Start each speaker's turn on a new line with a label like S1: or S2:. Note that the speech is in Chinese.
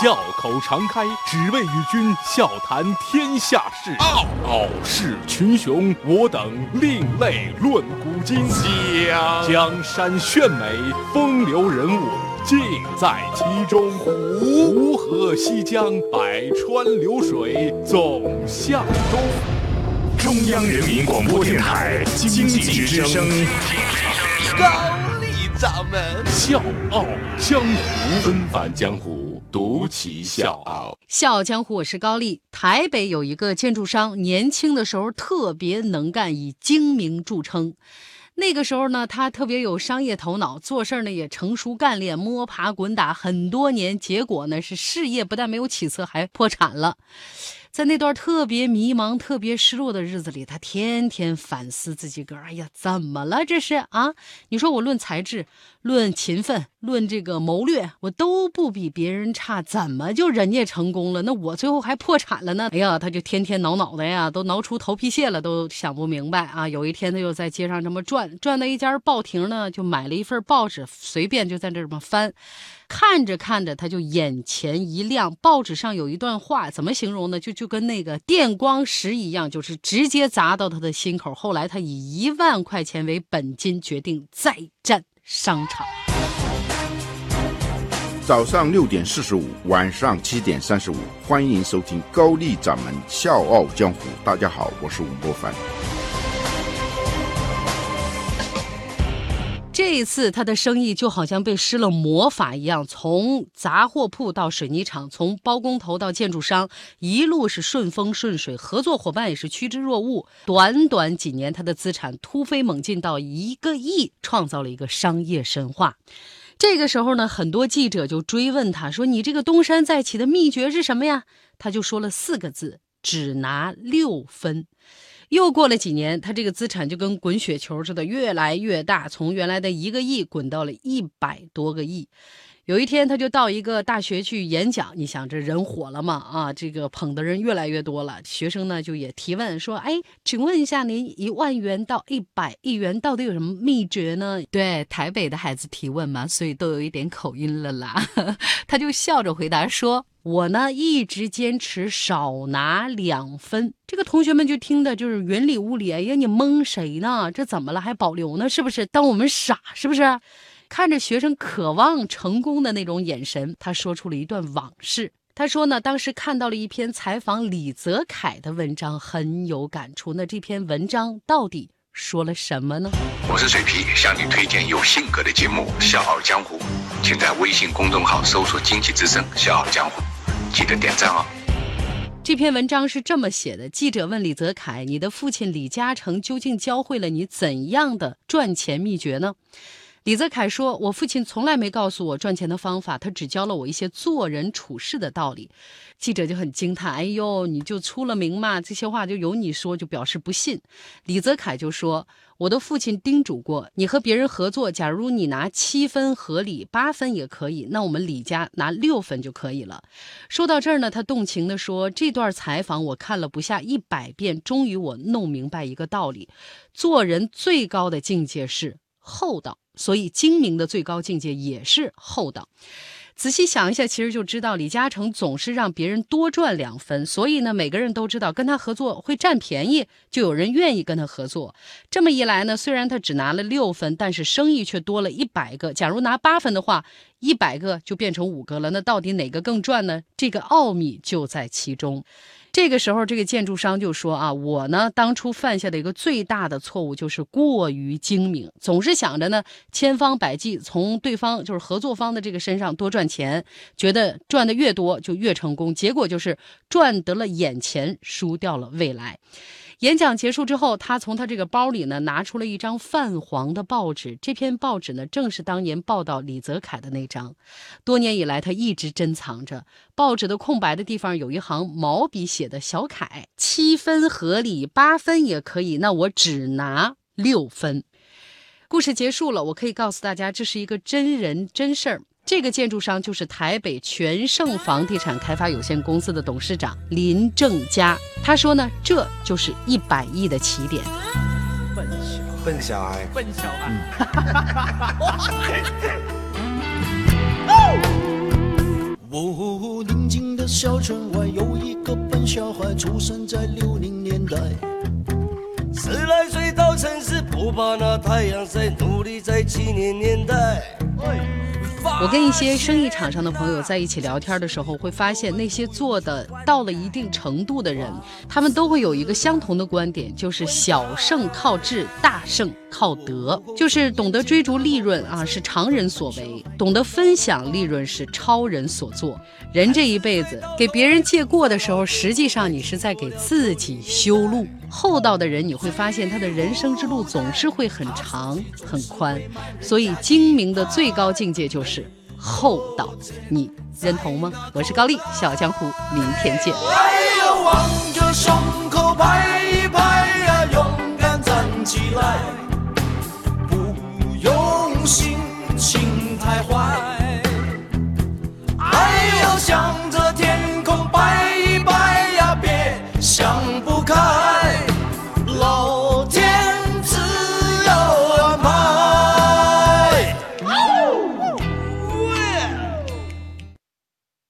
S1: 笑口常开，只为与君笑谈天下事。傲傲视群雄，我等另类论古今。江江山炫美，风流人物尽在其中。湖河西江，百川流水总向东。
S2: 中央人民广播电台经济之声。
S1: 高丽掌门笑傲江湖，纷繁江湖，独骑笑傲。
S3: 笑傲江湖，我是高丽。台北有一个建筑商，年轻的时候特别能干，以精明著称。那个时候呢，他特别有商业头脑，做事呢也成熟干练，摸爬滚打很多年，结果呢是事业不但没有起色，还破产了。在那段特别迷茫、特别失落的日子里，他天天反思自己个儿。哎呀，怎么了？这是啊？你说我论才智、论勤奋、论这个谋略，我都不比别人差，怎么就人家成功了，那我最后还破产了呢？哎呀，他就天天挠脑袋呀，都挠出头皮屑了，都想不明白啊。有一天，他又在街上这么转，转到一家报亭呢，就买了一份报纸，随便就在这么翻。看着看着，他就眼前一亮。报纸上有一段话，怎么形容呢？就就跟那个电光石一样，就是直接砸到他的心口。后来他以一万块钱为本金，决定再战商场。
S4: 早上六点四十五，晚上七点三十五，欢迎收听高丽掌门笑傲江湖。大家好，我是吴伯凡。
S3: 这一次，他的生意就好像被施了魔法一样，从杂货铺到水泥厂，从包工头到建筑商，一路是顺风顺水，合作伙伴也是趋之若鹜。短短几年，他的资产突飞猛进到一个亿，创造了一个商业神话。这个时候呢，很多记者就追问他说：“你这个东山再起的秘诀是什么呀？”他就说了四个字：“只拿六分。”又过了几年，他这个资产就跟滚雪球似的越来越大，从原来的一个亿滚到了一百多个亿。有一天，他就到一个大学去演讲。你想，这人火了嘛？啊，这个捧的人越来越多了。学生呢，就也提问说：“哎，请问一下，您一万元到一百亿元到底有什么秘诀呢？”对，台北的孩子提问嘛，所以都有一点口音了啦。他就笑着回答说。我呢一直坚持少拿两分，这个同学们就听的就是云里雾里。哎呀，你蒙谁呢？这怎么了还保留呢？是不是当我们傻？是不是？看着学生渴望成功的那种眼神，他说出了一段往事。他说呢，当时看到了一篇采访李泽楷的文章，很有感触。那这篇文章到底说了什么呢？
S5: 我是水皮，向你推荐有性格的节目《笑傲江湖》，请在微信公众号搜索“经济之声笑傲江湖”。记得点赞哦。
S3: 这篇文章是这么写的：记者问李泽楷：“你的父亲李嘉诚究竟教会了你怎样的赚钱秘诀呢？”李泽楷说：“我父亲从来没告诉我赚钱的方法，他只教了我一些做人处事的道理。”记者就很惊叹：“哎呦，你就出了名嘛？这些话就由你说，就表示不信。”李泽楷就说：“我的父亲叮嘱过，你和别人合作，假如你拿七分合理，八分也可以，那我们李家拿六分就可以了。”说到这儿呢，他动情地说：“这段采访我看了不下一百遍，终于我弄明白一个道理：做人最高的境界是厚道。”所以，精明的最高境界也是厚道。仔细想一下，其实就知道李嘉诚总是让别人多赚两分，所以呢，每个人都知道跟他合作会占便宜，就有人愿意跟他合作。这么一来呢，虽然他只拿了六分，但是生意却多了一百个。假如拿八分的话，一百个就变成五个了。那到底哪个更赚呢？这个奥秘就在其中。这个时候，这个建筑商就说：“啊，我呢，当初犯下的一个最大的错误就是过于精明，总是想着呢，千方百计从对方就是合作方的这个身上多赚钱，觉得赚的越多就越成功，结果就是赚得了眼前，输掉了未来。”演讲结束之后，他从他这个包里呢拿出了一张泛黄的报纸。这篇报纸呢，正是当年报道李泽楷的那张。多年以来，他一直珍藏着。报纸的空白的地方有一行毛笔写的小楷：七分合理，八分也可以。那我只拿六分。故事结束了，我可以告诉大家，这是一个真人真事儿。这个建筑商就是台北全盛房地产开发有限公司的董事长林正佳。他说呢，这就是一百亿的起点。
S6: 笨小笨小孩，笨小孩。
S7: 哦宁静的小村外有一个笨小孩，出生在六零年代。
S8: 十来岁到城市，不怕那太阳晒，努力在七零年代。
S3: 我跟一些生意场上的朋友在一起聊天的时候，会发现那些做的到了一定程度的人，他们都会有一个相同的观点，就是小胜靠智，大胜靠德。就是懂得追逐利润啊，是常人所为；懂得分享利润是超人所做。人这一辈子给别人借过的时候，实际上你是在给自己修路。厚道的人你会发现他的人生之路总是会很长很宽。所以精明的最高境界就是厚道。你认同吗？我是高丽小江湖明天见。
S7: 哎哟往着胸口拍一拍呀勇敢站起来不用心情太坏哎哟向着天空拜一拜呀别想不